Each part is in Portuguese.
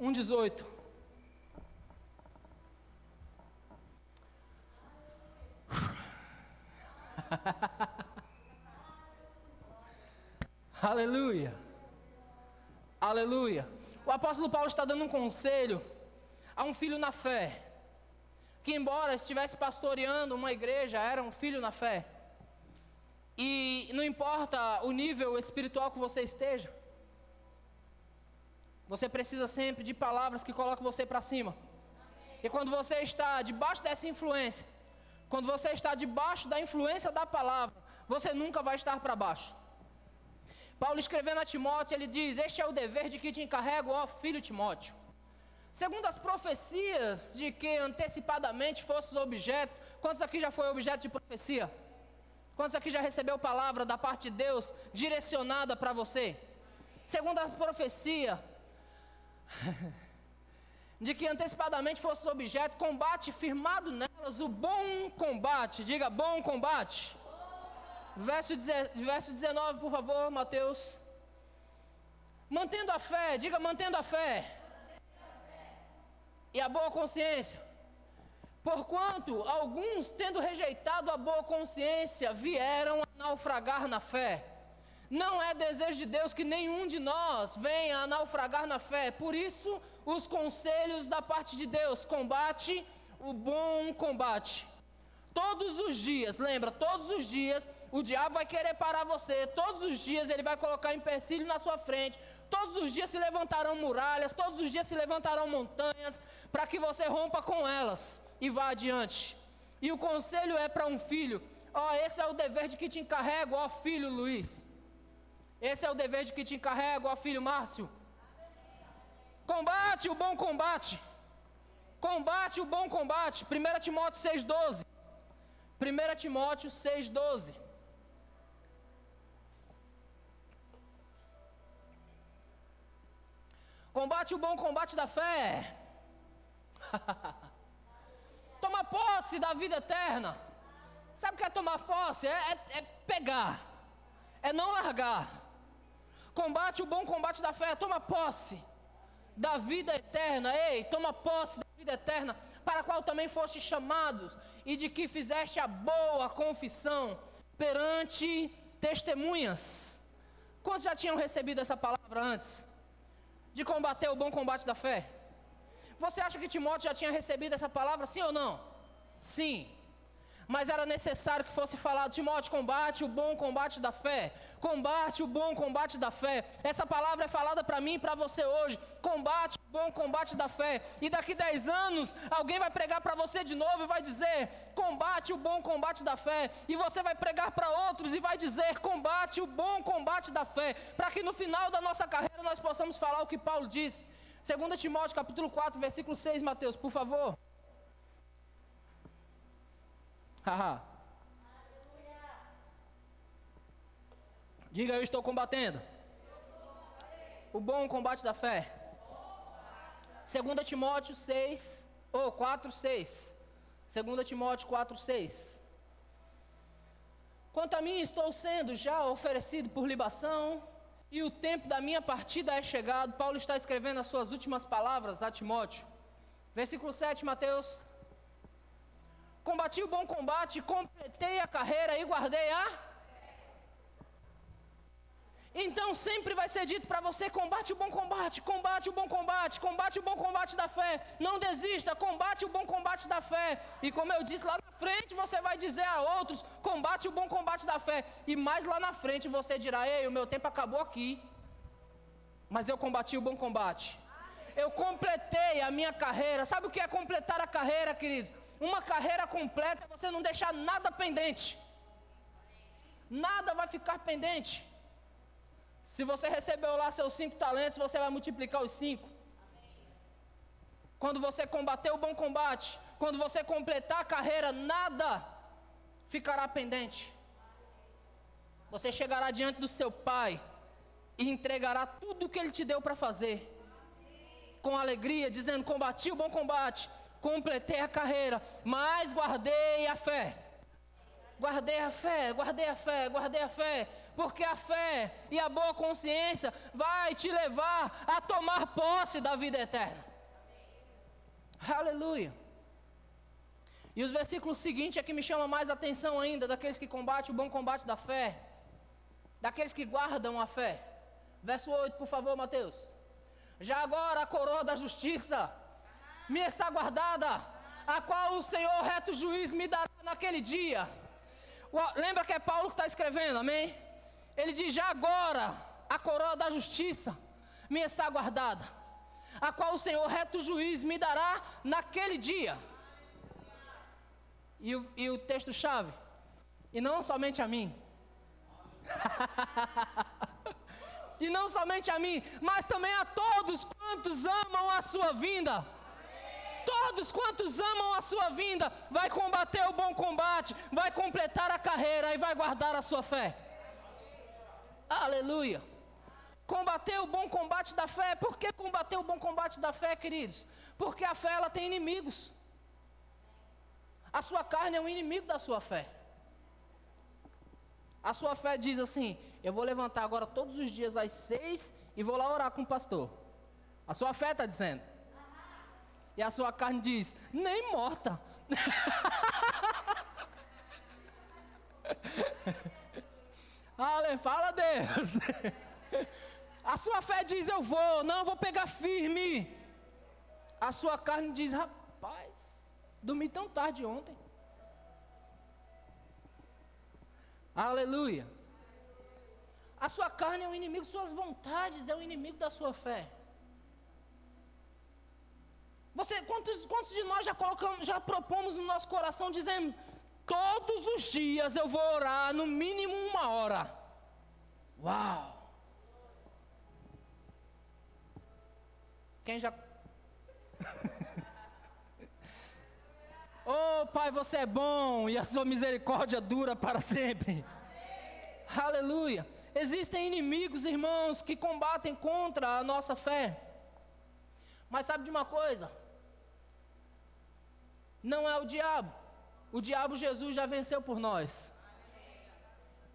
1,18. Aleluia. Aleluia. O apóstolo Paulo está dando um conselho a um filho na fé, que embora estivesse pastoreando uma igreja, era um filho na fé. E não importa o nível espiritual que você esteja, você precisa sempre de palavras que colocam você para cima. E quando você está debaixo dessa influência, quando você está debaixo da influência da palavra, você nunca vai estar para baixo. Paulo escrevendo a Timóteo, ele diz: Este é o dever de que te encarrego, ó filho Timóteo. Segundo as profecias de que antecipadamente fosses objeto, quantos aqui já foi objeto de profecia? Quantos aqui já recebeu palavra da parte de Deus direcionada para você? Segundo a profecia, de que antecipadamente fosse objeto, combate firmado nelas o bom combate. Diga bom combate. Verso, verso 19, por favor, Mateus. Mantendo a fé, diga mantendo a fé. E a boa consciência. Porquanto alguns, tendo rejeitado a boa consciência, vieram a naufragar na fé. Não é desejo de Deus que nenhum de nós venha a naufragar na fé. Por isso, os conselhos da parte de Deus: combate o bom combate. Todos os dias, lembra, todos os dias o diabo vai querer parar você, todos os dias ele vai colocar empecilho na sua frente, todos os dias se levantarão muralhas, todos os dias se levantarão montanhas, para que você rompa com elas e vá adiante. E o conselho é para um filho: ó, esse é o dever de que te encarrego, ó filho Luiz. Esse é o dever de que te encarrego, ó filho Márcio. Combate o bom combate. Combate o bom combate. 1 Timóteo 6,12. 1 Timóteo 6,12. Combate o bom combate da fé. Toma posse da vida eterna. Sabe o que é tomar posse? É, é, é pegar, é não largar. Combate o bom combate da fé, toma posse da vida eterna. Ei, toma posse da vida eterna, para a qual também foste chamados, e de que fizeste a boa confissão perante testemunhas. Quantos já tinham recebido essa palavra antes? De combater o bom combate da fé? Você acha que Timóteo já tinha recebido essa palavra, sim ou não? Sim mas era necessário que fosse falado: Timóteo, combate o bom combate da fé. Combate o bom combate da fé. Essa palavra é falada para mim e para você hoje. Combate o bom combate da fé. E daqui 10 anos, alguém vai pregar para você de novo e vai dizer: Combate o bom combate da fé. E você vai pregar para outros e vai dizer: Combate o bom combate da fé. Para que no final da nossa carreira nós possamos falar o que Paulo disse. 2 Timóteo capítulo 4, versículo 6, Mateus, por favor. Haha. Diga, eu estou combatendo. O bom combate da fé. 2 Timóteo 6, ou 4, 6. 2 Timóteo 4, 6. Quanto a mim, estou sendo já oferecido por libação, e o tempo da minha partida é chegado. Paulo está escrevendo as suas últimas palavras a Timóteo. Versículo 7, Mateus. Combati o bom combate, completei a carreira e guardei a. Então sempre vai ser dito para você: combate o bom combate, combate o bom combate, combate o bom combate da fé. Não desista, combate o bom combate da fé. E como eu disse lá na frente, você vai dizer a outros: combate o bom combate da fé. E mais lá na frente você dirá: ei, o meu tempo acabou aqui. Mas eu combati o bom combate. Eu completei a minha carreira. Sabe o que é completar a carreira, queridos? Uma carreira completa é você não deixar nada pendente. Nada vai ficar pendente. Se você recebeu lá seus cinco talentos, você vai multiplicar os cinco. Quando você combater o bom combate, quando você completar a carreira, nada ficará pendente. Você chegará diante do seu pai e entregará tudo o que ele te deu para fazer. Com alegria, dizendo: Combati o bom combate, completei a carreira, mas guardei a fé. guardei a fé, guardei a fé, guardei a fé, porque a fé e a boa consciência vai te levar a tomar posse da vida eterna. Aleluia. E os versículos seguintes é que me chama mais atenção ainda, daqueles que combatem o bom combate da fé, daqueles que guardam a fé. Verso 8, por favor, Mateus. Já agora a coroa da justiça me está guardada, a qual o Senhor reto juiz me dará naquele dia. Lembra que é Paulo que está escrevendo, amém? Ele diz: Já agora a coroa da justiça me está guardada, a qual o Senhor reto juiz me dará naquele dia. E o, e o texto-chave: E não somente a mim. e não somente a mim, mas também a todos quantos amam a sua vinda. Todos quantos amam a sua vinda, vai combater o bom combate, vai completar a carreira e vai guardar a sua fé. Aleluia. Combater o bom combate da fé. Por que combater o bom combate da fé, queridos? Porque a fé ela tem inimigos. A sua carne é um inimigo da sua fé. A sua fé diz assim: Eu vou levantar agora todos os dias às seis e vou lá orar com o pastor. A sua fé está dizendo. E a sua carne diz: Nem morta. Ale, fala Deus. A sua fé diz: Eu vou, não, eu vou pegar firme. A sua carne diz: Rapaz, dormi tão tarde ontem. Aleluia. A sua carne é o inimigo, suas vontades é o inimigo da sua fé. Você, quantos, quantos de nós já colocamos, já propomos no nosso coração dizendo, todos os dias eu vou orar no mínimo uma hora. Uau! Quem já Oh, Pai, você é bom e a sua misericórdia dura para sempre. Amém. Aleluia. Existem inimigos, irmãos, que combatem contra a nossa fé. Mas sabe de uma coisa? Não é o diabo. O diabo Jesus já venceu por nós.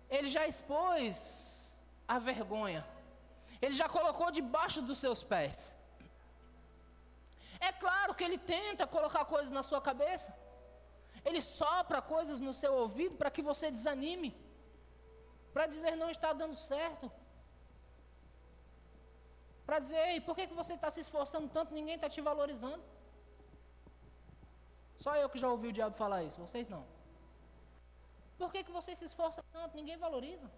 Ele já expôs a vergonha. Ele já colocou debaixo dos seus pés. É claro que ele tenta colocar coisas na sua cabeça. Ele sopra coisas no seu ouvido para que você desanime. Para dizer não está dando certo. Para dizer, ei, por que, que você está se esforçando tanto, ninguém está te valorizando? Só eu que já ouvi o diabo falar isso, vocês não. Por que, que você se esforça tanto, ninguém valoriza?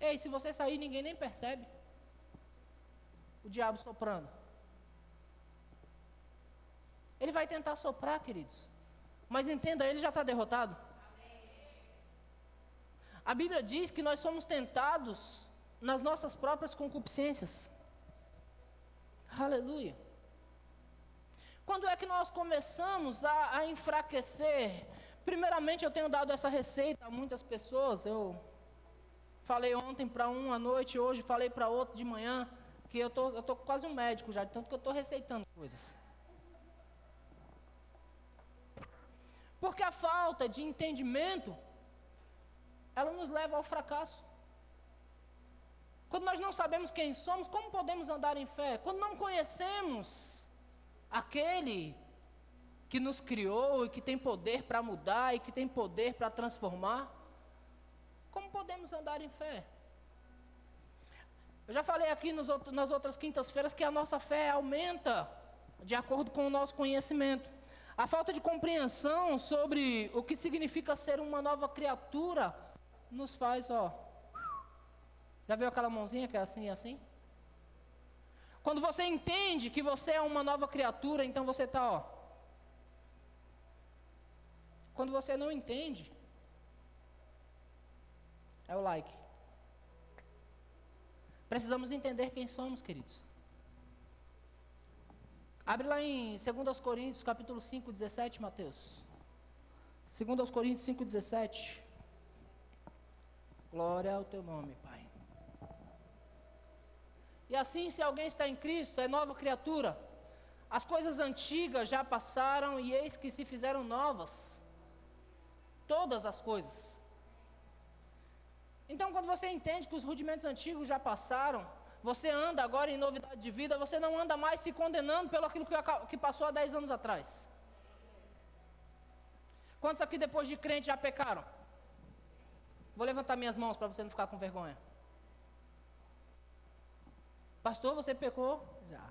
Ei, se você sair, ninguém nem percebe o diabo soprando. Ele vai tentar soprar, queridos. Mas entenda, ele já está derrotado. A Bíblia diz que nós somos tentados nas nossas próprias concupiscências. Aleluia. Quando é que nós começamos a, a enfraquecer? Primeiramente, eu tenho dado essa receita a muitas pessoas. Eu falei ontem para um à noite, hoje falei para outro de manhã que eu tô, estou tô quase um médico já, tanto que eu estou receitando coisas. Porque a falta de entendimento, ela nos leva ao fracasso. Quando nós não sabemos quem somos, como podemos andar em fé? Quando não conhecemos aquele que nos criou e que tem poder para mudar e que tem poder para transformar, como podemos andar em fé? Eu já falei aqui nas outras quintas-feiras que a nossa fé aumenta de acordo com o nosso conhecimento. A falta de compreensão sobre o que significa ser uma nova criatura nos faz, ó. Já viu aquela mãozinha que é assim e assim? Quando você entende que você é uma nova criatura, então você está, ó. Quando você não entende, é o like. Precisamos entender quem somos, queridos. Abre lá em 2 Coríntios, capítulo 5, 17, Mateus. 2 Coríntios 5, 17. Glória ao teu nome, Pai. E assim, se alguém está em Cristo, é nova criatura. As coisas antigas já passaram e eis que se fizeram novas. todas as coisas. Então, quando você entende que os rudimentos antigos já passaram, você anda agora em novidade de vida, você não anda mais se condenando pelo aquilo que, passou há 10 anos atrás. Quantos aqui depois de crente já pecaram? Vou levantar minhas mãos para você não ficar com vergonha. Pastor, você pecou? Já.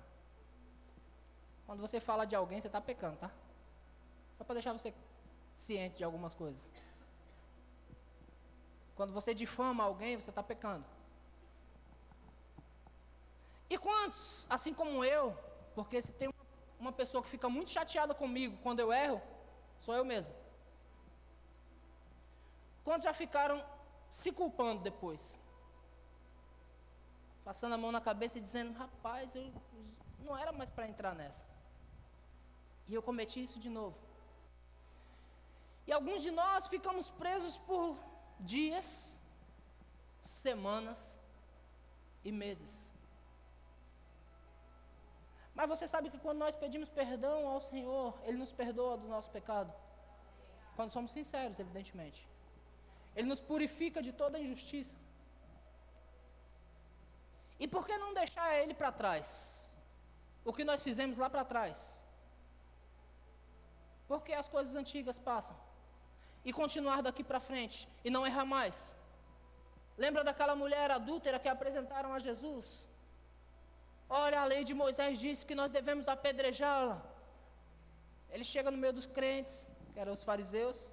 Quando você fala de alguém, você está pecando, tá? Só para deixar você ciente de algumas coisas. Quando você difama alguém, você está pecando. E quantos, assim como eu, porque se tem uma, pessoa que fica muito chateada comigo quando eu erro, sou eu mesmo. Quantos já ficaram se culpando depois? Passando a mão na cabeça e dizendo: Rapaz, eu não era mais para entrar nessa. E eu cometi isso de novo. E alguns de nós ficamos presos por dias, semanas e meses. Mas você sabe que quando nós pedimos perdão ao Senhor, Ele nos perdoa do nosso pecado. Quando somos sinceros, evidentemente. Ele nos purifica de toda injustiça. E por que não deixar Ele para trás? O que nós fizemos lá para trás? Porque as coisas antigas passam. E continuar daqui para frente e não errar mais. Lembra daquela mulher adúltera que apresentaram a Jesus? Olha, a lei de Moisés diz que nós devemos apedrejá-la. Ele chega no meio dos crentes, que eram os fariseus,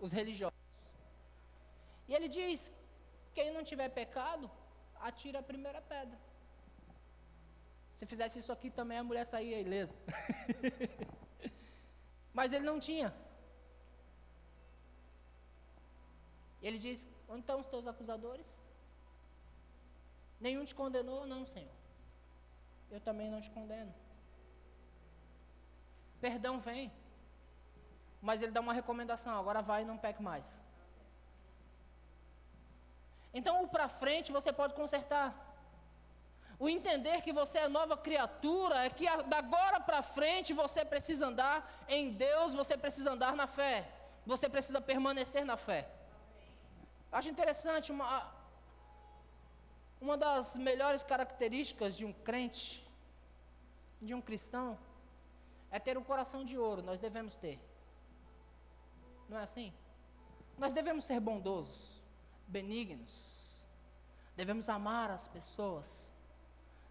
os religiosos. E ele diz: quem não tiver pecado, atira a primeira pedra. Se fizesse isso aqui também, a mulher saía ilesa. Mas ele não tinha. Ele diz: Onde estão os teus acusadores? Nenhum te condenou? Não, Senhor. Eu também não te condeno. Perdão vem. Mas ele dá uma recomendação: agora vai e não peque mais. Então, o para frente você pode consertar. O entender que você é nova criatura é que da agora para frente você precisa andar em Deus, você precisa andar na fé, você precisa permanecer na fé. Acho interessante uma, uma das melhores características de um crente, de um cristão, é ter um coração de ouro, nós devemos ter. Não é assim? Nós devemos ser bondosos, benignos, devemos amar as pessoas,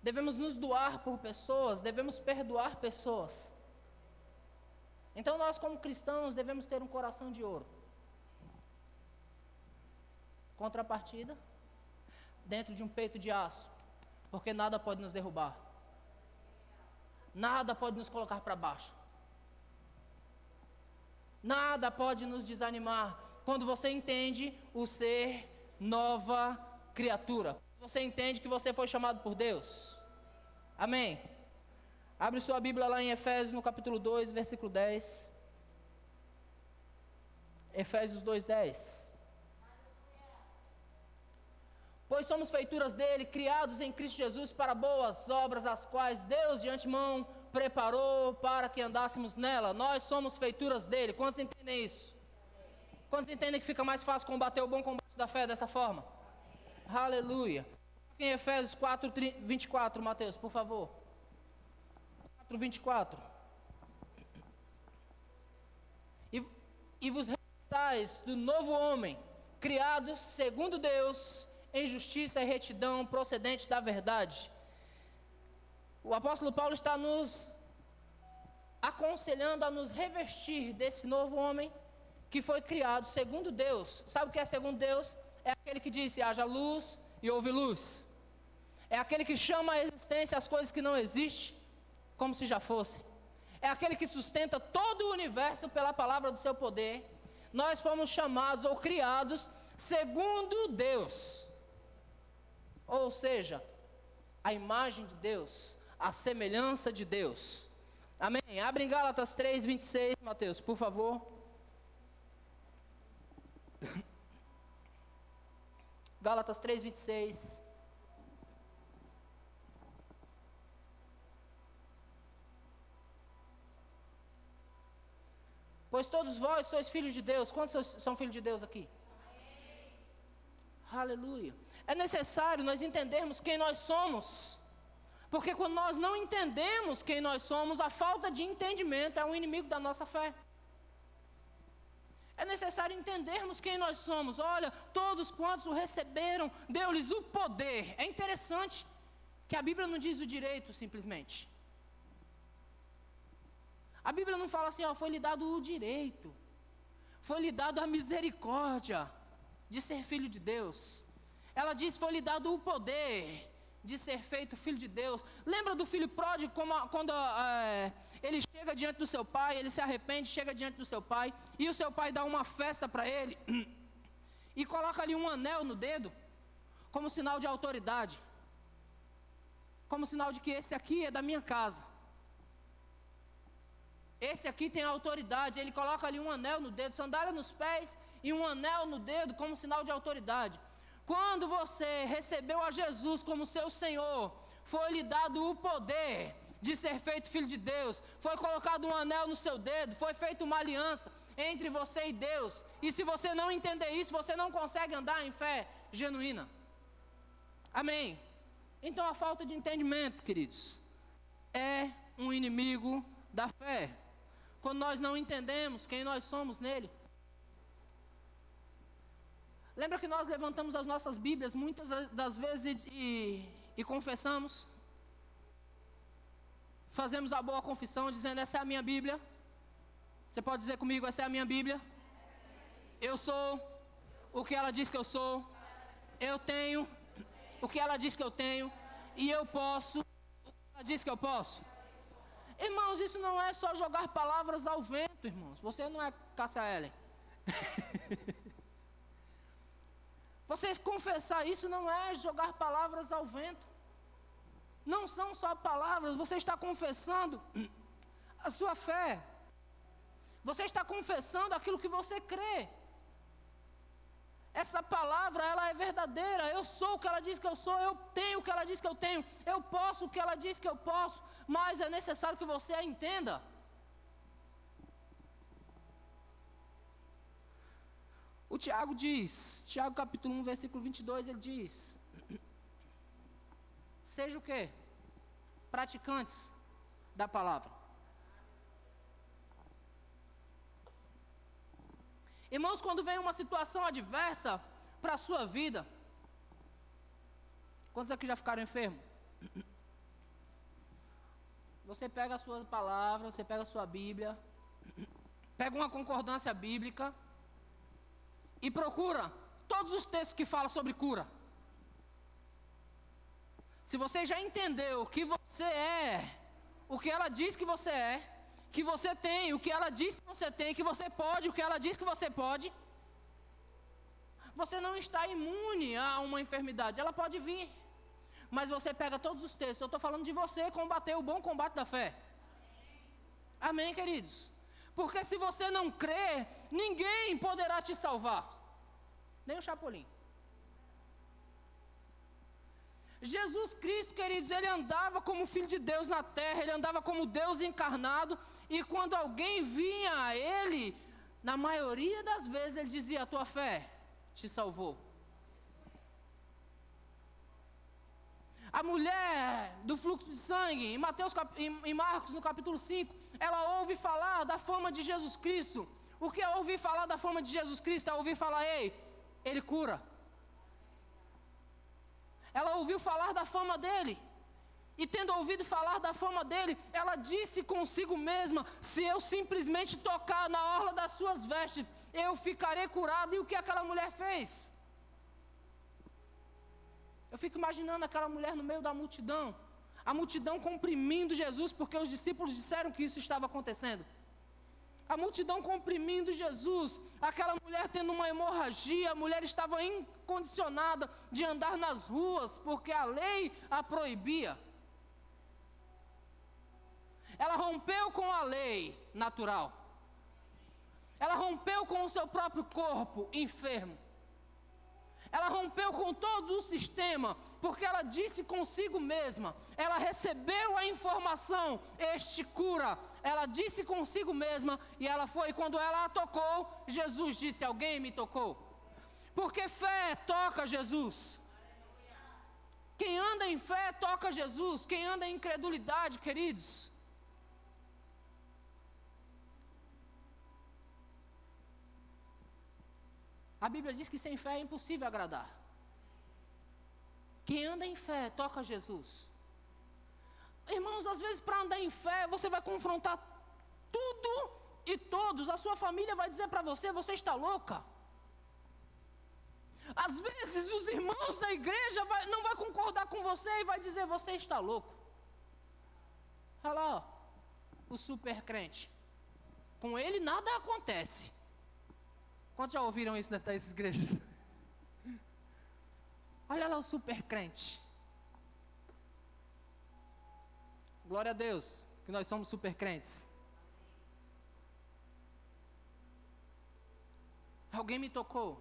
devemos nos doar por pessoas, devemos perdoar pessoas. Então nós, como cristãos, devemos ter um coração de ouro. Contrapartida, dentro de um peito de aço, porque nada pode nos derrubar, nada pode nos colocar para baixo, nada pode nos desanimar. Quando você entende o ser nova criatura, você entende que você foi chamado por Deus. Amém. Abre sua Bíblia lá em Efésios, no capítulo 2, versículo 10. Efésios 2, 10. Pois somos feituras dele, criados em Cristo Jesus para boas obras, as quais Deus de antemão preparou para que andássemos nela. Nós somos feituras dele. Quantos entendem isso? Quantos entendem que fica mais fácil combater o bom combate da fé dessa forma? Aleluia. Em Efésios 4, 24, Mateus, por favor. 4, 24. E, e vos restais do novo homem, criados segundo Deus, em justiça e retidão procedente da verdade. O apóstolo Paulo está nos aconselhando a nos revestir desse novo homem que foi criado segundo Deus. Sabe o que é segundo Deus? É aquele que disse: haja luz e houve luz. É aquele que chama à existência as coisas que não existem, como se já fossem. É aquele que sustenta todo o universo pela palavra do seu poder. Nós fomos chamados ou criados segundo Deus. Ou seja, a imagem de Deus, a semelhança de Deus. Amém? Abre em Gálatas 3, 26, Mateus, por favor. Gálatas 3, 26. Pois todos vós sois filhos de Deus. Quantos são filhos de Deus aqui? Aleluia. É necessário nós entendermos quem nós somos. Porque quando nós não entendemos quem nós somos, a falta de entendimento é um inimigo da nossa fé. É necessário entendermos quem nós somos. Olha, todos quantos o receberam, deu-lhes o poder. É interessante que a Bíblia não diz o direito simplesmente. A Bíblia não fala assim, ó, foi lhe dado o direito, foi lhe dado a misericórdia de ser filho de Deus. Ela diz: foi lhe dado o poder de ser feito filho de Deus. Lembra do filho pródigo, como, quando é, ele chega diante do seu pai, ele se arrepende, chega diante do seu pai, e o seu pai dá uma festa para ele, e coloca ali um anel no dedo, como sinal de autoridade, como sinal de que esse aqui é da minha casa. Esse aqui tem autoridade. Ele coloca ali um anel no dedo, sandália nos pés e um anel no dedo como sinal de autoridade. Quando você recebeu a Jesus como seu Senhor, foi lhe dado o poder de ser feito filho de Deus, foi colocado um anel no seu dedo, foi feita uma aliança entre você e Deus. E se você não entender isso, você não consegue andar em fé genuína. Amém. Então a falta de entendimento, queridos, é um inimigo da fé. Quando nós não entendemos quem nós somos nele. Lembra que nós levantamos as nossas Bíblias muitas das vezes e, e confessamos? Fazemos a boa confissão dizendo: Essa é a minha Bíblia. Você pode dizer comigo: Essa é a minha Bíblia. Eu sou o que ela diz que eu sou. Eu tenho o que ela diz que eu tenho. E eu posso o que ela diz que eu posso. Irmãos, isso não é só jogar palavras ao vento, irmãos. Você não é Cássia Ellen. Você confessar isso não é jogar palavras ao vento. Não são só palavras, você está confessando a sua fé. Você está confessando aquilo que você crê. Essa palavra, ela é verdadeira. Eu sou o que ela diz que eu sou, eu tenho o que ela diz que eu tenho, eu posso o que ela diz que eu posso, mas é necessário que você a entenda. O Tiago diz, Tiago capítulo 1, versículo 22, ele diz: Seja o quê? Praticantes da palavra. Irmãos, quando vem uma situação adversa para a sua vida, quantos aqui já ficaram enfermos? Você pega a sua palavra, você pega a sua Bíblia, pega uma concordância bíblica e procura todos os textos que falam sobre cura. Se você já entendeu que você é o que ela diz que você é, que você tem o que ela diz que você tem, que você pode o que ela diz que você pode, você não está imune a uma enfermidade, ela pode vir. Mas você pega todos os textos, eu estou falando de você combater o bom combate da fé. Amém, queridos? Porque se você não crê, ninguém poderá te salvar, nem o Chapolin. Jesus Cristo, queridos, ele andava como filho de Deus na terra, ele andava como Deus encarnado, e quando alguém vinha a ele, na maioria das vezes ele dizia: A tua fé te salvou. A mulher do fluxo de sangue, em, Mateus, em Marcos, no capítulo 5, ela ouve falar da fama de Jesus Cristo. O que é ouvir falar da fama de Jesus Cristo? É ouvir falar, ei, ele cura. Ela ouviu falar da fama dele. E tendo ouvido falar da fama dele, ela disse consigo mesma: Se eu simplesmente tocar na orla das suas vestes, eu ficarei curado. E o que aquela mulher fez? Eu fico imaginando aquela mulher no meio da multidão, a multidão comprimindo Jesus, porque os discípulos disseram que isso estava acontecendo. A multidão comprimindo Jesus, aquela mulher tendo uma hemorragia, a mulher estava incondicionada de andar nas ruas, porque a lei a proibia. Ela rompeu com a lei natural. Ela rompeu com o seu próprio corpo enfermo. Ela rompeu com todo o sistema, porque ela disse consigo mesma, ela recebeu a informação, este cura. Ela disse consigo mesma e ela foi. Quando ela a tocou, Jesus disse: Alguém me tocou. Porque fé toca Jesus. Quem anda em fé toca Jesus. Quem anda em incredulidade, queridos, A Bíblia diz que sem fé é impossível agradar. Quem anda em fé toca Jesus. Irmãos, às vezes para andar em fé, você vai confrontar tudo e todos. A sua família vai dizer para você: você está louca. Às vezes os irmãos da igreja vai, não vai concordar com você e vai dizer: você está louco. Olha lá, ó, o super crente. Com ele nada acontece. Quantos já ouviram isso nessas igrejas? Olha lá o super crente. Glória a Deus, que nós somos super crentes. Alguém me tocou.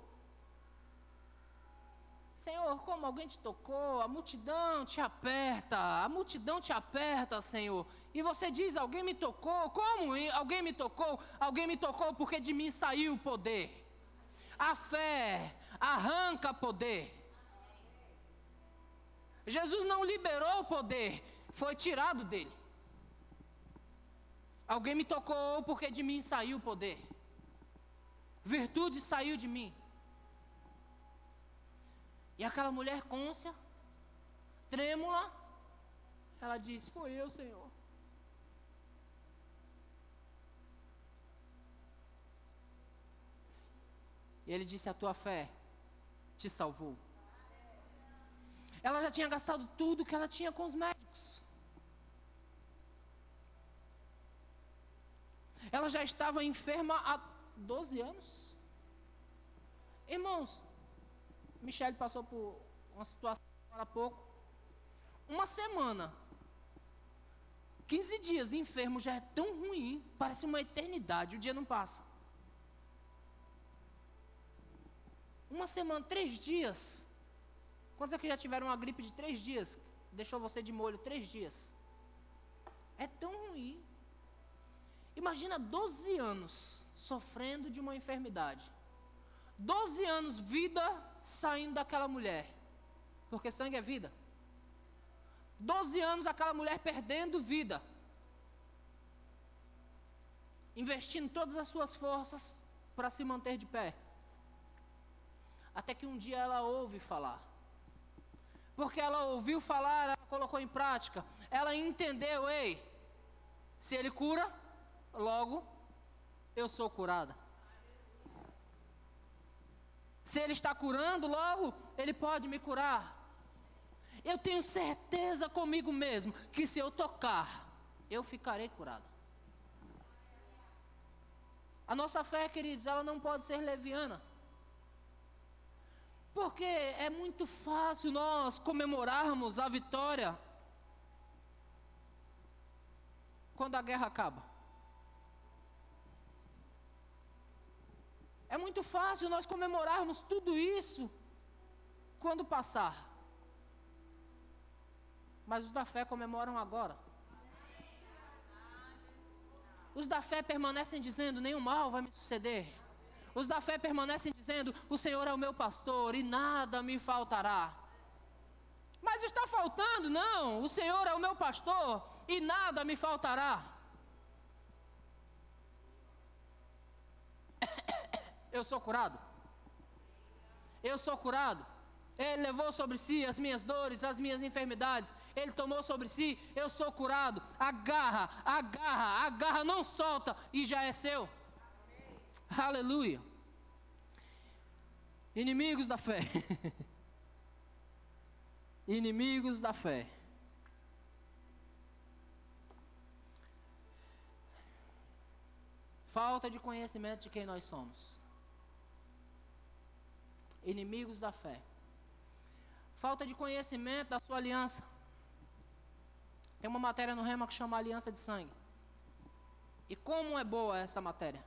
Senhor, como alguém te tocou, a multidão te aperta, a multidão te aperta, Senhor. E você diz: Alguém me tocou. Como alguém me tocou? Alguém me tocou porque de mim saiu o poder. A fé arranca poder. Jesus não liberou o poder, foi tirado dele. Alguém me tocou porque de mim saiu o poder. Virtude saiu de mim. E aquela mulher côncia, trêmula, ela disse: Foi eu, Senhor. E ele disse: A tua fé te salvou. Ela já tinha gastado tudo que ela tinha com os médicos. Ela já estava enferma há 12 anos. Irmãos, Michele passou por uma situação há pouco. Uma semana. 15 dias enfermo já é tão ruim, parece uma eternidade, o dia não passa. Uma semana, três dias. Quantos aqui já tiveram uma gripe de três dias? Deixou você de molho três dias. É tão ruim. Imagina 12 anos sofrendo de uma enfermidade. 12 anos vida saindo daquela mulher. Porque sangue é vida. 12 anos aquela mulher perdendo vida. Investindo todas as suas forças para se manter de pé. Até que um dia ela ouve falar. Porque ela ouviu falar, ela colocou em prática. Ela entendeu, ei, se ele cura, logo eu sou curada. Se ele está curando, logo ele pode me curar. Eu tenho certeza comigo mesmo que se eu tocar, eu ficarei curado. A nossa fé, queridos, ela não pode ser leviana. Porque é muito fácil nós comemorarmos a vitória quando a guerra acaba. É muito fácil nós comemorarmos tudo isso quando passar. Mas os da fé comemoram agora. Os da fé permanecem dizendo: nenhum mal vai me suceder. Os da fé permanecem dizendo: O Senhor é o meu pastor e nada me faltará. Mas está faltando? Não, o Senhor é o meu pastor e nada me faltará. Eu sou curado. Eu sou curado. Ele levou sobre si as minhas dores, as minhas enfermidades. Ele tomou sobre si, eu sou curado. Agarra, agarra, agarra, não solta e já é seu. Aleluia. Inimigos da fé. Inimigos da fé. Falta de conhecimento de quem nós somos. Inimigos da fé. Falta de conhecimento da sua aliança. Tem uma matéria no Rema que chama Aliança de Sangue. E como é boa essa matéria?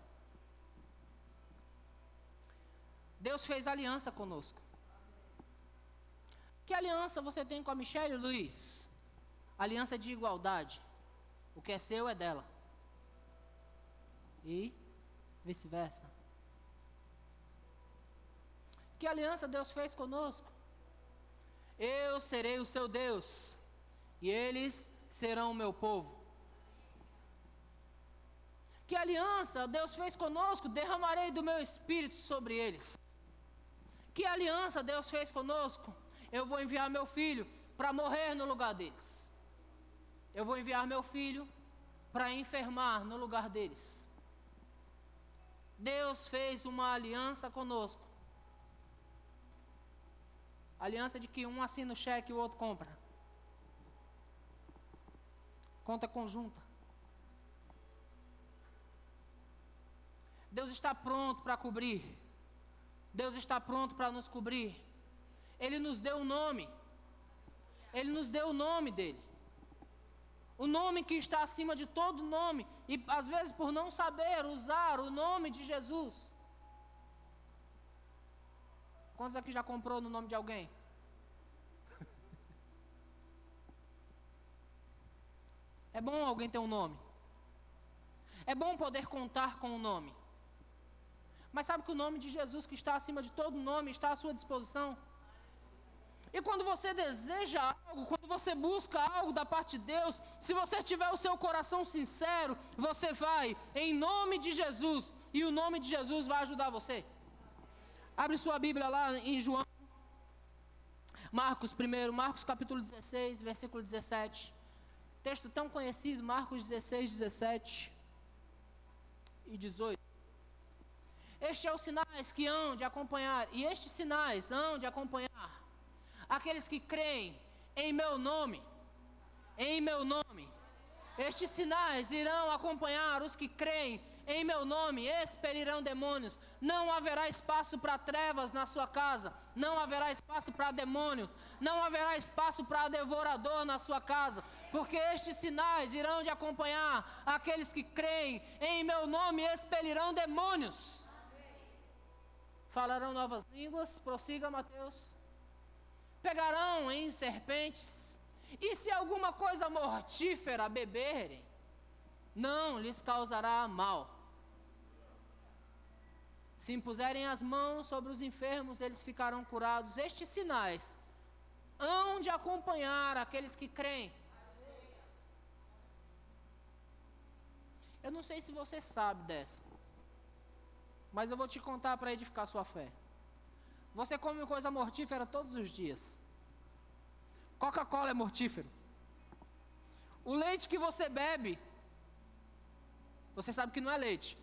Deus fez aliança conosco. Que aliança você tem com a Michelle, Luiz? Aliança de igualdade. O que é seu é dela. E vice-versa. Que aliança Deus fez conosco? Eu serei o seu Deus, e eles serão o meu povo. Que aliança Deus fez conosco? Derramarei do meu espírito sobre eles. Que aliança Deus fez conosco? Eu vou enviar meu filho para morrer no lugar deles. Eu vou enviar meu filho para enfermar no lugar deles. Deus fez uma aliança conosco. Aliança de que um assina o cheque e o outro compra. Conta conjunta. Deus está pronto para cobrir. Deus está pronto para nos cobrir. Ele nos deu o nome. Ele nos deu o nome dele. O nome que está acima de todo nome. E às vezes por não saber usar o nome de Jesus. Quantos aqui já comprou no nome de alguém? É bom alguém ter um nome. É bom poder contar com o um nome. Mas sabe que o nome de Jesus, que está acima de todo nome, está à sua disposição? E quando você deseja algo, quando você busca algo da parte de Deus, se você tiver o seu coração sincero, você vai em nome de Jesus, e o nome de Jesus vai ajudar você. Abre sua Bíblia lá em João. Marcos primeiro, Marcos capítulo 16, versículo 17. Texto tão conhecido, Marcos 16, 17 e 18. Estes são é os sinais que hão de acompanhar, e estes sinais hão de acompanhar aqueles que creem em meu nome. Em meu nome. Estes sinais irão acompanhar os que creem em meu nome, expelirão demônios. Não haverá espaço para trevas na sua casa, não haverá espaço para demônios, não haverá espaço para devorador na sua casa, porque estes sinais irão de acompanhar aqueles que creem em meu nome, expelirão demônios falarão novas línguas, prossiga Mateus, pegarão em serpentes, e se alguma coisa mortífera beberem, não lhes causará mal. Se impuserem as mãos sobre os enfermos, eles ficarão curados. Estes sinais hão de acompanhar aqueles que creem. Eu não sei se você sabe dessa. Mas eu vou te contar para edificar sua fé. Você come coisa mortífera todos os dias. Coca-Cola é mortífero. O leite que você bebe, você sabe que não é leite.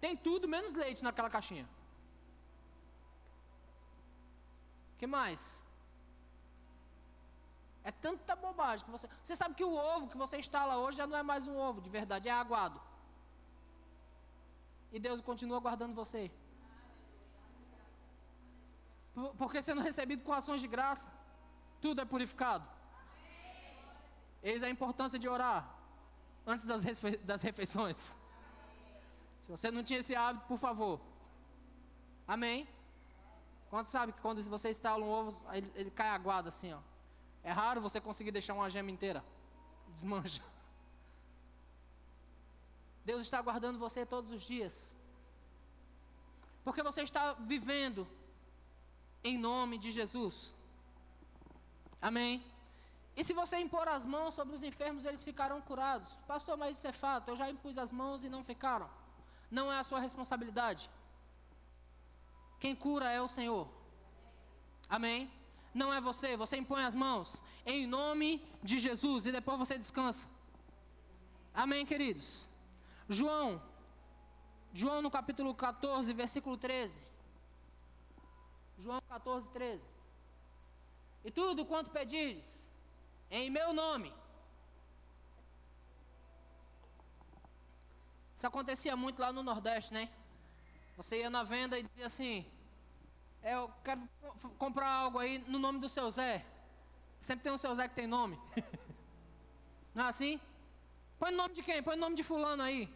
Tem tudo menos leite naquela caixinha. que mais? É tanta bobagem que você. Você sabe que o ovo que você instala hoje já não é mais um ovo de verdade, é aguado. E Deus continua guardando você. Porque sendo recebido com ações de graça, tudo é purificado. Eis a importância de orar antes das, das refeições. Se você não tinha esse hábito, por favor. Amém? Quanto sabe que quando você instala um ovo, ele, ele cai aguado assim, ó. É raro você conseguir deixar uma gema inteira. Desmancha. Deus está guardando você todos os dias. Porque você está vivendo em nome de Jesus. Amém? E se você impor as mãos sobre os enfermos, eles ficarão curados. Pastor, mas isso é fato. Eu já impus as mãos e não ficaram. Não é a sua responsabilidade. Quem cura é o Senhor. Amém? Não é você, você impõe as mãos em nome de Jesus e depois você descansa. Amém, queridos? João, João no capítulo 14, versículo 13. João 14, 13. E tudo quanto pedires, em meu nome. Isso acontecia muito lá no Nordeste, né? Você ia na venda e dizia assim: é, eu quero comprar algo aí no nome do seu Zé. Sempre tem um seu Zé que tem nome. Não é assim? Põe o nome de quem? Põe o nome de fulano aí.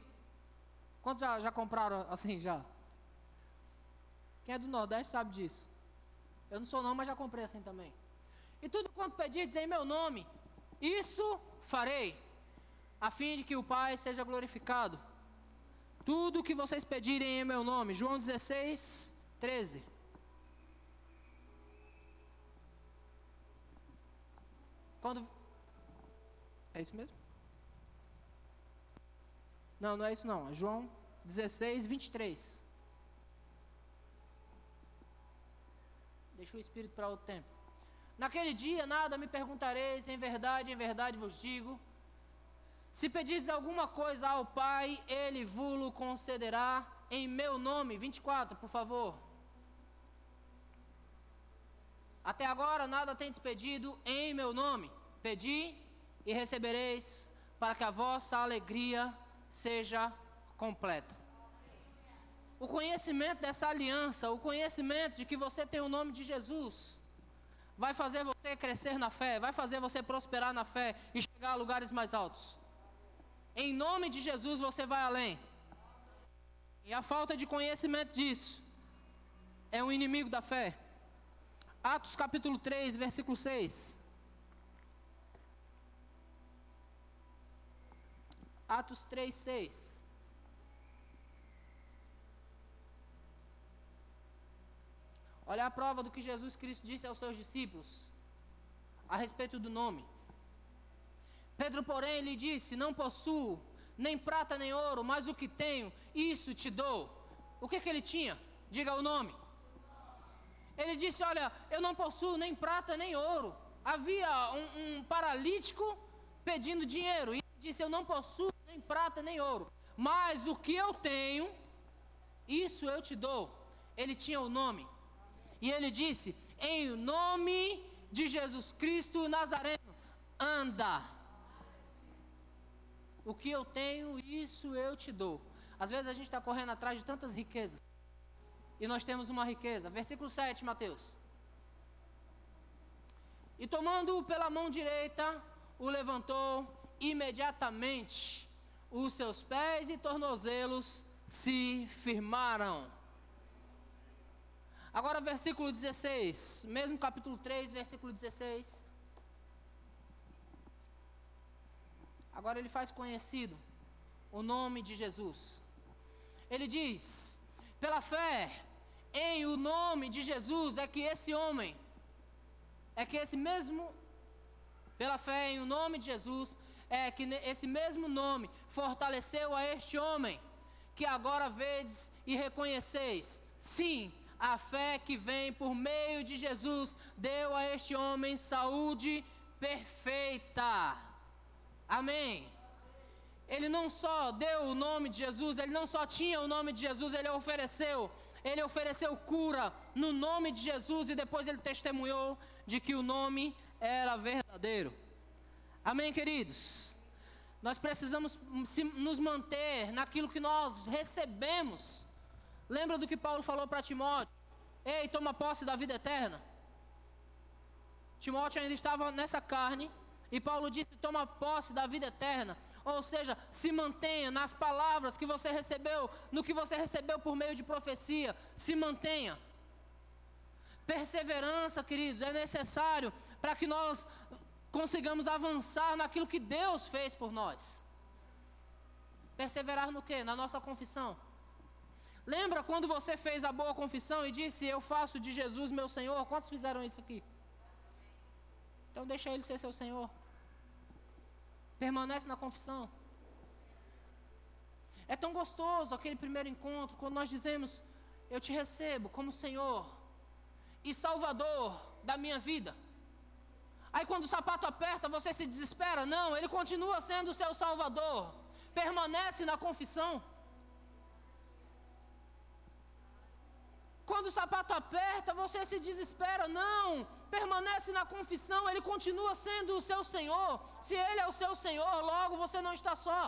Quantos já, já compraram assim já? Quem é do Nordeste sabe disso. Eu não sou não, mas já comprei assim também. E tudo quanto pedirdes em meu nome, isso farei, a fim de que o Pai seja glorificado. Tudo que vocês pedirem em meu nome. João 16, 13. Quando. É isso mesmo? Não, não é isso não. É João 16, 23. Deixa o Espírito para outro tempo. Naquele dia nada me perguntareis, em verdade, em verdade vos digo. Se pedires alguma coisa ao Pai, Ele vos concederá em meu nome. 24, por favor. Até agora nada tendes pedido em meu nome. Pedi e recebereis, para que a vossa alegria seja completa. O conhecimento dessa aliança, o conhecimento de que você tem o nome de Jesus, vai fazer você crescer na fé, vai fazer você prosperar na fé e chegar a lugares mais altos. Em nome de Jesus você vai além. E a falta de conhecimento disso é um inimigo da fé. Atos capítulo 3, versículo 6. Atos 3, 6. Olha a prova do que Jesus Cristo disse aos seus discípulos a respeito do nome. Pedro, porém, lhe disse: Não possuo nem prata nem ouro, mas o que tenho, isso te dou. O que, que ele tinha? Diga o nome. Ele disse: Olha, eu não possuo nem prata nem ouro. Havia um, um paralítico pedindo dinheiro. E ele disse: Eu não possuo nem prata nem ouro. Mas o que eu tenho, isso eu te dou. Ele tinha o nome. E ele disse: Em nome de Jesus Cristo Nazareno, anda. O que eu tenho, isso eu te dou. Às vezes a gente está correndo atrás de tantas riquezas. E nós temos uma riqueza. Versículo 7, Mateus. E tomando-o pela mão direita, o levantou imediatamente. Os seus pés e tornozelos se firmaram. Agora, versículo 16, mesmo capítulo 3, versículo 16. Agora ele faz conhecido o nome de Jesus. Ele diz: pela fé em o nome de Jesus é que esse homem, é que esse mesmo, pela fé em o nome de Jesus, é que esse mesmo nome fortaleceu a este homem, que agora vedes e reconheceis. Sim, a fé que vem por meio de Jesus deu a este homem saúde perfeita. Amém. Ele não só deu o nome de Jesus, ele não só tinha o nome de Jesus, ele ofereceu. Ele ofereceu cura no nome de Jesus e depois ele testemunhou de que o nome era verdadeiro. Amém, queridos? Nós precisamos nos manter naquilo que nós recebemos Lembra do que Paulo falou para Timóteo? Ei, toma posse da vida eterna. Timóteo ainda estava nessa carne e Paulo disse: toma posse da vida eterna. Ou seja, se mantenha nas palavras que você recebeu, no que você recebeu por meio de profecia. Se mantenha. Perseverança, queridos, é necessário para que nós consigamos avançar naquilo que Deus fez por nós. Perseverar no que? Na nossa confissão. Lembra quando você fez a boa confissão e disse: Eu faço de Jesus meu Senhor? Quantos fizeram isso aqui? Então deixa ele ser seu Senhor. Permanece na confissão. É tão gostoso aquele primeiro encontro, quando nós dizemos: Eu te recebo como Senhor e Salvador da minha vida. Aí quando o sapato aperta, você se desespera. Não, ele continua sendo o seu Salvador. Permanece na confissão. Quando o sapato aperta, você se desespera. Não, permanece na confissão, Ele continua sendo o seu Senhor. Se Ele é o seu Senhor, logo você não está só.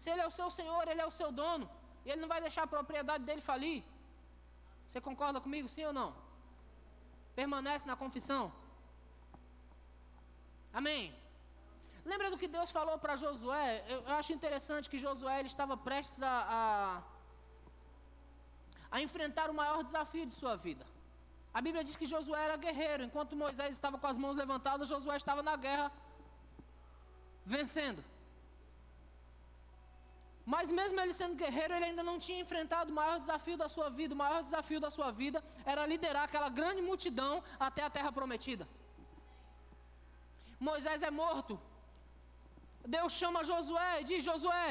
Se Ele é o seu Senhor, Ele é o seu dono. E Ele não vai deixar a propriedade dele falir. Você concorda comigo, sim ou não? Permanece na confissão. Amém. Lembra do que Deus falou para Josué? Eu, eu, acho interessante que Josué ele estava prestes a, a a enfrentar o maior desafio de sua vida. A Bíblia diz que Josué era guerreiro, enquanto Moisés estava com as mãos levantadas, Josué estava na guerra, vencendo. Mas mesmo ele sendo guerreiro, ele ainda não tinha enfrentado o maior desafio da sua vida. O maior desafio da sua vida era liderar aquela grande multidão até a terra prometida. Moisés é morto. Deus chama Josué e diz: Josué,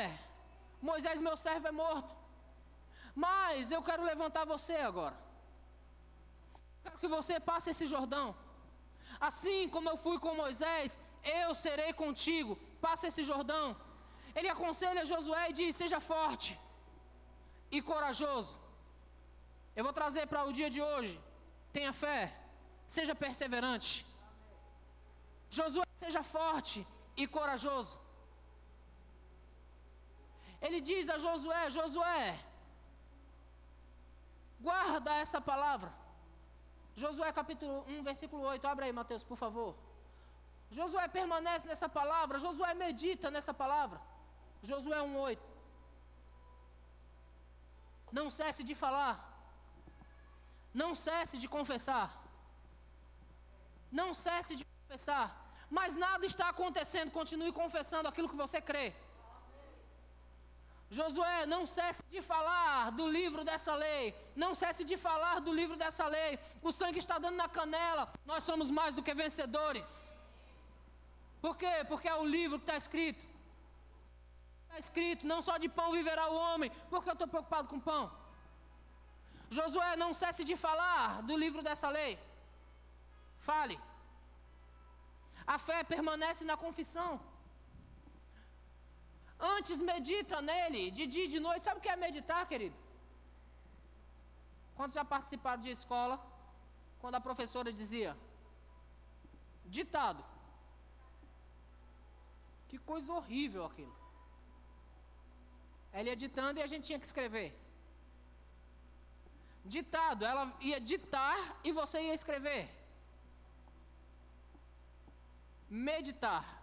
Moisés, meu servo, é morto. Mas eu quero levantar você agora. Quero que você passe esse Jordão. Assim como eu fui com Moisés, eu serei contigo. Passe esse Jordão. Ele aconselha Josué e diz: Seja forte e corajoso. Eu vou trazer para o dia de hoje. Tenha fé, seja perseverante. Josué, seja forte e corajoso. Ele diz a Josué: Josué, guarda essa palavra. Josué capítulo 1, versículo 8. Abre aí, Mateus, por favor. Josué permanece nessa palavra, Josué medita nessa palavra. Josué 1,8. Não cesse de falar. Não cesse de confessar. Não cesse de confessar. Mas nada está acontecendo, continue confessando aquilo que você crê. Josué, não cesse de falar do livro dessa lei. Não cesse de falar do livro dessa lei. O sangue está dando na canela. Nós somos mais do que vencedores. Por quê? Porque é o livro que está escrito. Está escrito: não só de pão viverá o homem, porque eu estou preocupado com pão. Josué, não cesse de falar do livro dessa lei. Fale. A fé permanece na confissão. Antes medita nele, de dia e de noite. Sabe o que é meditar, querido? Quantos já participaram de escola? Quando a professora dizia: ditado. Que coisa horrível aquilo. Ela ia ditando e a gente tinha que escrever. Ditado, ela ia ditar e você ia escrever. Meditar.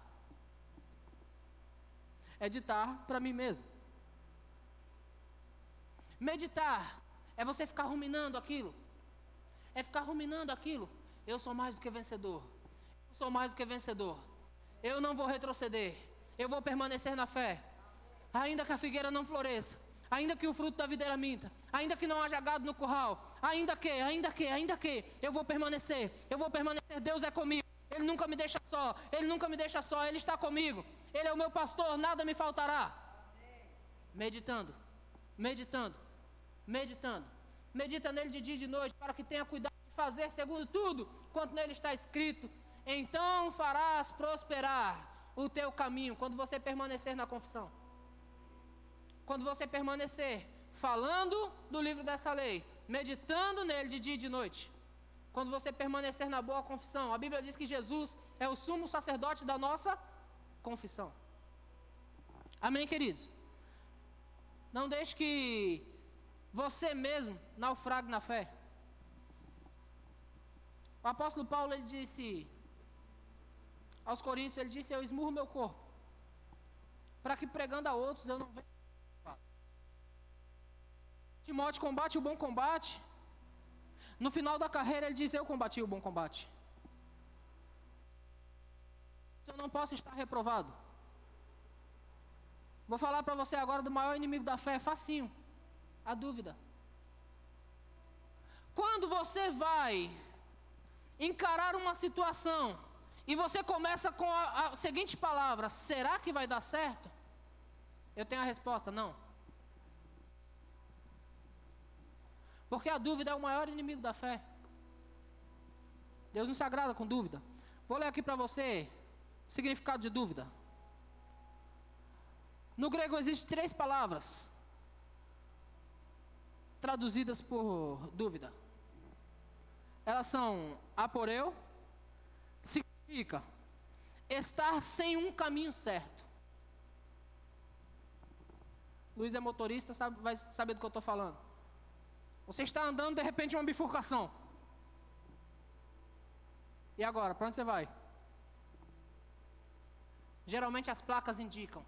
É ditar para mim mesmo. Meditar é você ficar ruminando aquilo. É ficar ruminando aquilo. Eu sou mais do que vencedor. Eu sou mais do que vencedor. Eu não vou retroceder. Eu vou permanecer na fé ainda que a figueira não floresça, ainda que o fruto da videira minta, ainda que não haja gado no curral, ainda que, ainda que, ainda que, eu vou permanecer, eu vou permanecer, Deus é comigo, Ele nunca me deixa só, Ele nunca me deixa só, Ele está comigo, Ele é o meu pastor, nada me faltará. Meditando, meditando, meditando, medita nele de dia e de noite, para que tenha cuidado de fazer segundo tudo quanto nele está escrito, então farás prosperar o teu caminho, quando você permanecer na confissão. Quando você permanecer falando do livro dessa lei, meditando nele de dia e de noite, quando você permanecer na boa confissão, a Bíblia diz que Jesus é o sumo sacerdote da nossa confissão. Amém, queridos? Não deixe que você mesmo naufrague na fé. O apóstolo Paulo ele disse aos Coríntios, ele disse: Eu esmurro meu corpo, para que pregando a outros eu não venha Timóteo combate o bom combate. No final da carreira ele diz: Eu combati o bom combate. Eu não posso estar reprovado. Vou falar para você agora do maior inimigo da fé, facinho. A dúvida. Quando você vai encarar uma situação e você começa com a, a seguinte palavra: será que vai dar certo? Eu tenho a resposta: não. Porque a dúvida é o maior inimigo da fé. Deus não se agrada com dúvida. Vou ler aqui para você significado de dúvida. No grego existem três palavras traduzidas por dúvida. Elas são aporeu, significa estar sem um caminho certo. Luiz é motorista, sabe, vai saber do que eu estou falando. Você está andando, de repente, uma bifurcação. E agora, para onde você vai? Geralmente as placas indicam.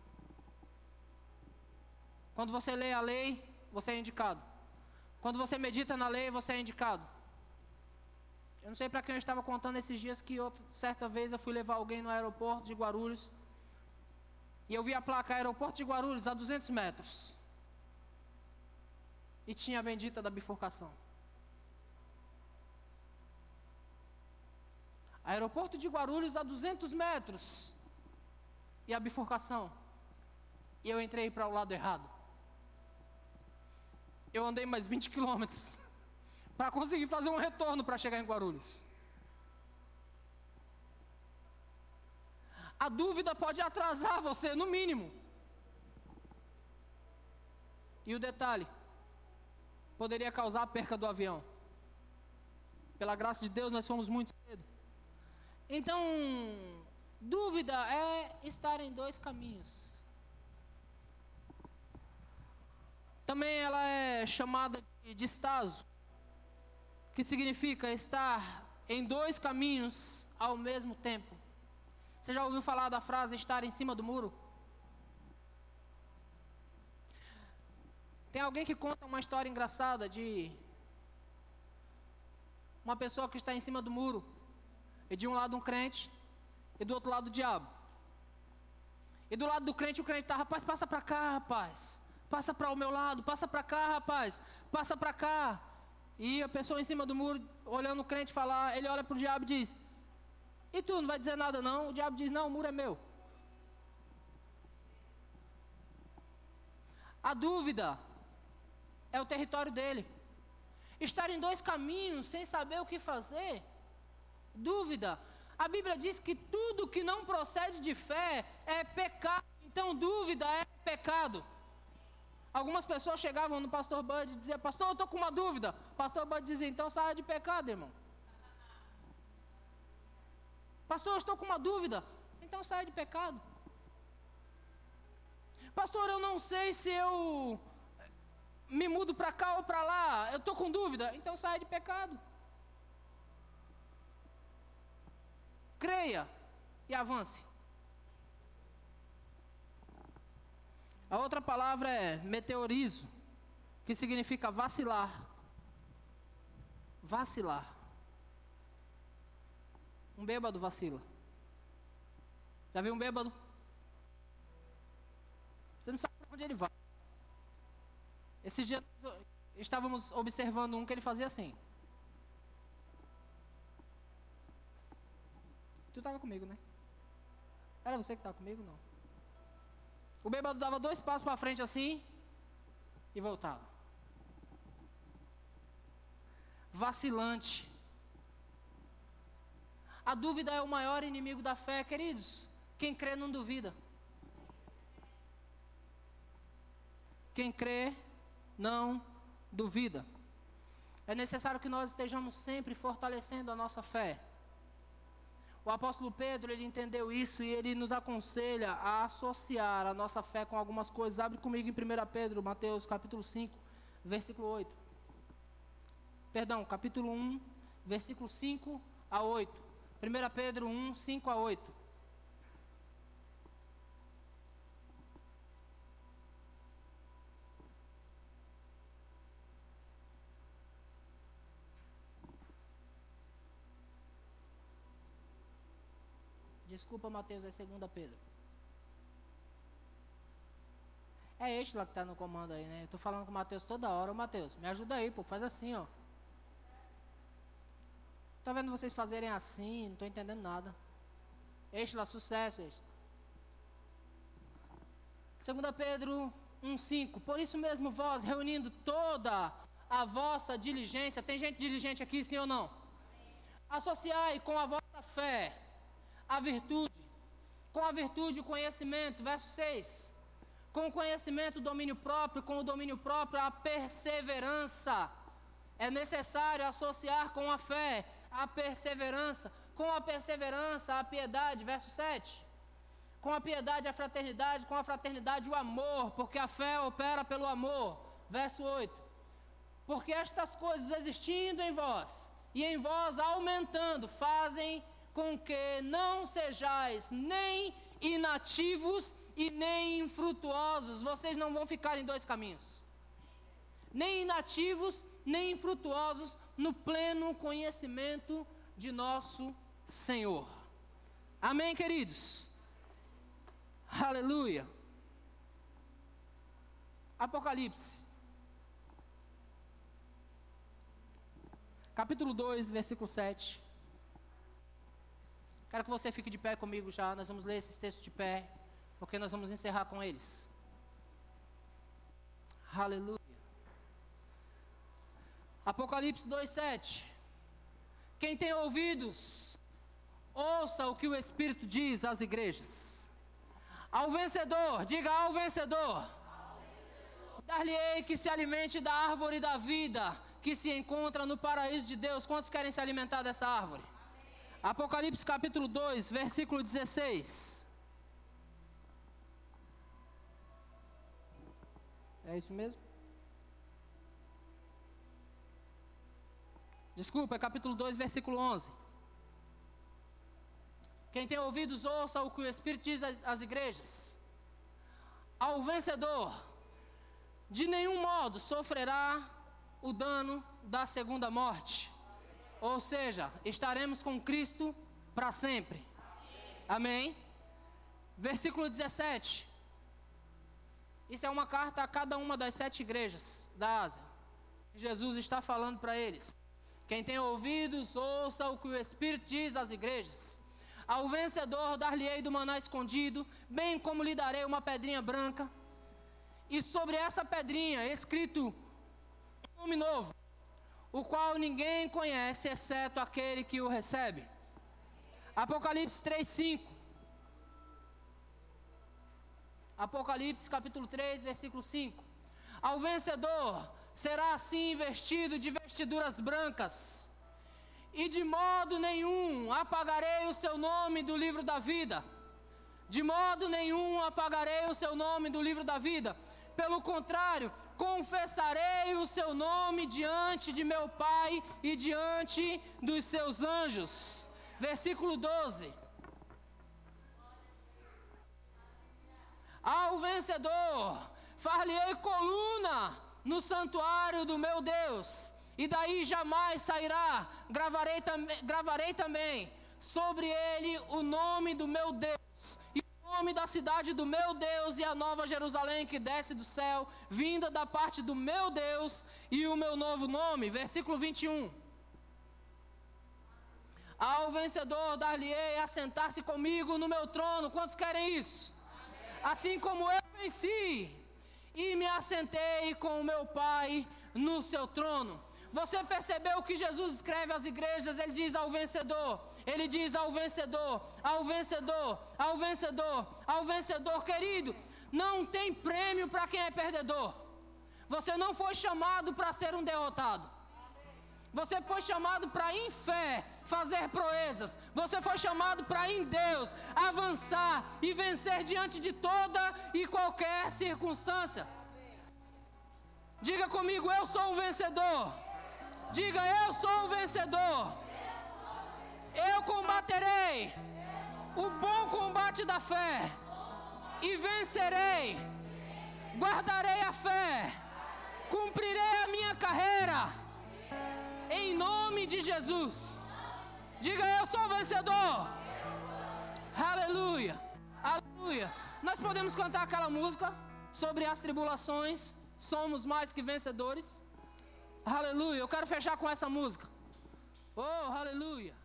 Quando você lê a lei, você é indicado. Quando você medita na lei, você é indicado. Eu não sei para quem eu estava contando esses dias que outra, certa vez eu fui levar alguém no aeroporto de Guarulhos e eu vi a placa Aeroporto de Guarulhos a 200 metros. E tinha a bendita da bifurcação. Aeroporto de Guarulhos a 200 metros. E a bifurcação. E eu entrei para o lado errado. Eu andei mais 20 quilômetros para conseguir fazer um retorno para chegar em Guarulhos. A dúvida pode atrasar você, no mínimo. E o detalhe: poderia causar a perca do avião. Pela graça de Deus, nós fomos muito cedo. Então, dúvida é estar em dois caminhos. Também ela é chamada de, estaso, que significa estar em dois caminhos ao mesmo tempo. Você já ouviu falar da frase estar em cima do muro? Tem alguém que conta uma história engraçada de uma pessoa que está em cima do muro, e de um lado um crente, e do outro lado o diabo. E do lado do crente, o crente está, rapaz, passa para cá, rapaz. Passa para o meu lado, passa para cá, rapaz. Passa para cá. E a pessoa em cima do muro, olhando o crente falar, ele olha para o diabo e diz: e tu não vai dizer nada não? O diabo diz: Não, o muro é meu. A dúvida é o território dele. Estar em dois caminhos sem saber o que fazer. Dúvida. A Bíblia diz que tudo que não procede de fé é pecado. Então, dúvida é pecado. Algumas pessoas chegavam no pastor Bud e diziam: Pastor, eu estou com uma dúvida. Pastor Bud dizia: Então saia de pecado, irmão. Pastor, eu estou com uma dúvida. Então saia de pecado. Pastor, eu não sei se eu me mudo para cá ou para lá. Eu estou com dúvida. Então saia de pecado. Creia e avance. A outra palavra é meteorizo, que significa vacilar. Vacilar. Um bêbado vacila. Já viu um bêbado? Você não sabe onde ele vai. Esses dias estávamos observando um que ele fazia assim. Tu estava comigo, né? Era você que estava comigo? Não. O bêbado dava dois passos para frente assim e voltava. Vacilante. A dúvida é o maior inimigo da fé, queridos. Quem crê não duvida. Quem crê não duvida. É necessário que nós estejamos sempre fortalecendo a nossa fé. O apóstolo Pedro, ele entendeu isso e ele nos aconselha a associar a nossa fé com algumas coisas. Abre comigo em 1 Pedro, Mateus capítulo 5, versículo 8. Perdão, capítulo 1, versículo 5 a 8. 1 Pedro 1, 5 a 8. Desculpa, Mateus, é 2 Pedro. É este lá que está no comando aí, né? Estou falando com o Mateus toda hora. Ô, Mateus, me ajuda aí, pô. Faz assim, ó. Estou vendo vocês fazerem assim, não estou entendendo nada. Este lá, sucesso, este. 2 Pedro 1,5. Por isso mesmo, vós, reunindo toda a vossa diligência, tem gente diligente aqui, sim ou não? Associai com a vossa fé a virtude, com a virtude o conhecimento, verso 6. Com o conhecimento, o domínio próprio, com o domínio próprio, a perseverança. É necessário associar com a fé a perseverança, com a perseverança a piedade, verso 7. Com a piedade a fraternidade, com a fraternidade o amor, porque a fé opera pelo amor, verso 8. Porque estas coisas existindo em vós e em vós aumentando, fazem com que não sejais nem inativos e nem infrutuosos. Vocês não vão ficar em dois caminhos. Nem inativos nem infrutuosos no pleno conhecimento de nosso Senhor. Amém, queridos? Aleluia. Apocalipse. Capítulo 2, versículo 7. Quero que você fique de pé comigo já. Nós vamos ler esses textos de pé, porque nós vamos encerrar com eles. Aleluia. Apocalipse 2, 7. Quem tem ouvidos, ouça o que o Espírito diz às igrejas. Ao vencedor, diga ao vencedor. Dar-lhe-ei que se alimente da árvore da vida, que se encontra no paraíso de Deus. Quantos querem se alimentar dessa árvore? Apocalipse capítulo 2, versículo 16. É isso mesmo? Desculpa, é capítulo 2, versículo 11. Quem tem ouvidos, ouça o que o Espírito diz às igrejas. Ao vencedor, de nenhum modo sofrerá o dano da segunda morte. Ou seja, estaremos com Cristo para sempre. Amém? Versículo 17. Isso é uma carta a cada uma das sete igrejas da Ásia. Jesus está falando para eles. Quem tem ouvidos, ouça o que o Espírito diz às igrejas. Ao vencedor dar-lhe-ei do maná escondido, bem como lhe darei uma pedrinha branca. E sobre essa pedrinha, escrito nome novo, o qual ninguém conhece exceto aquele que o recebe. Apocalipse 3:5. Apocalipse capítulo 3, versículo 5. Ao vencedor será assim vestido de vestiduras brancas, e de modo nenhum apagarei o seu nome do livro da vida. De modo nenhum apagarei o seu nome do livro da vida. Pelo contrário, confessarei o seu nome diante de meu Pai e diante dos seus anjos. Versículo 12. Ao vencedor, far-lhe-ei coluna no santuário do meu Deus, e daí jamais sairá. Gravarei, tam gravarei também sobre ele o nome do meu Deus nome da cidade do meu Deus e a nova Jerusalém que desce do céu, vinda da parte do meu Deus e o meu novo nome. Versículo 21. Ao vencedor dar-lhe-ei assentar-se comigo no meu trono. Quantos querem isso? Assim como eu venci e me assentei com o meu Pai no seu trono. Você percebeu o que Jesus escreve às igrejas? Ele diz ao vencedor: ele diz ao vencedor, ao vencedor, ao vencedor, ao vencedor, querido, não tem prêmio para quem é perdedor. Você não foi chamado para ser um derrotado. Você foi chamado para, em fé, fazer proezas. Você foi chamado para, em Deus, avançar e vencer diante de toda e qualquer circunstância. Diga comigo, eu sou um vencedor. Diga, eu sou um vencedor. Eu combaterei o bom combate da fé e vencerei. Guardarei a fé, cumprirei a minha carreira. Em nome de Jesus. Diga eu sou vencedor. Aleluia. Aleluia. Nós podemos cantar aquela música sobre as tribulações. Somos mais que vencedores. Aleluia. Eu quero fechar com essa música. Oh, aleluia.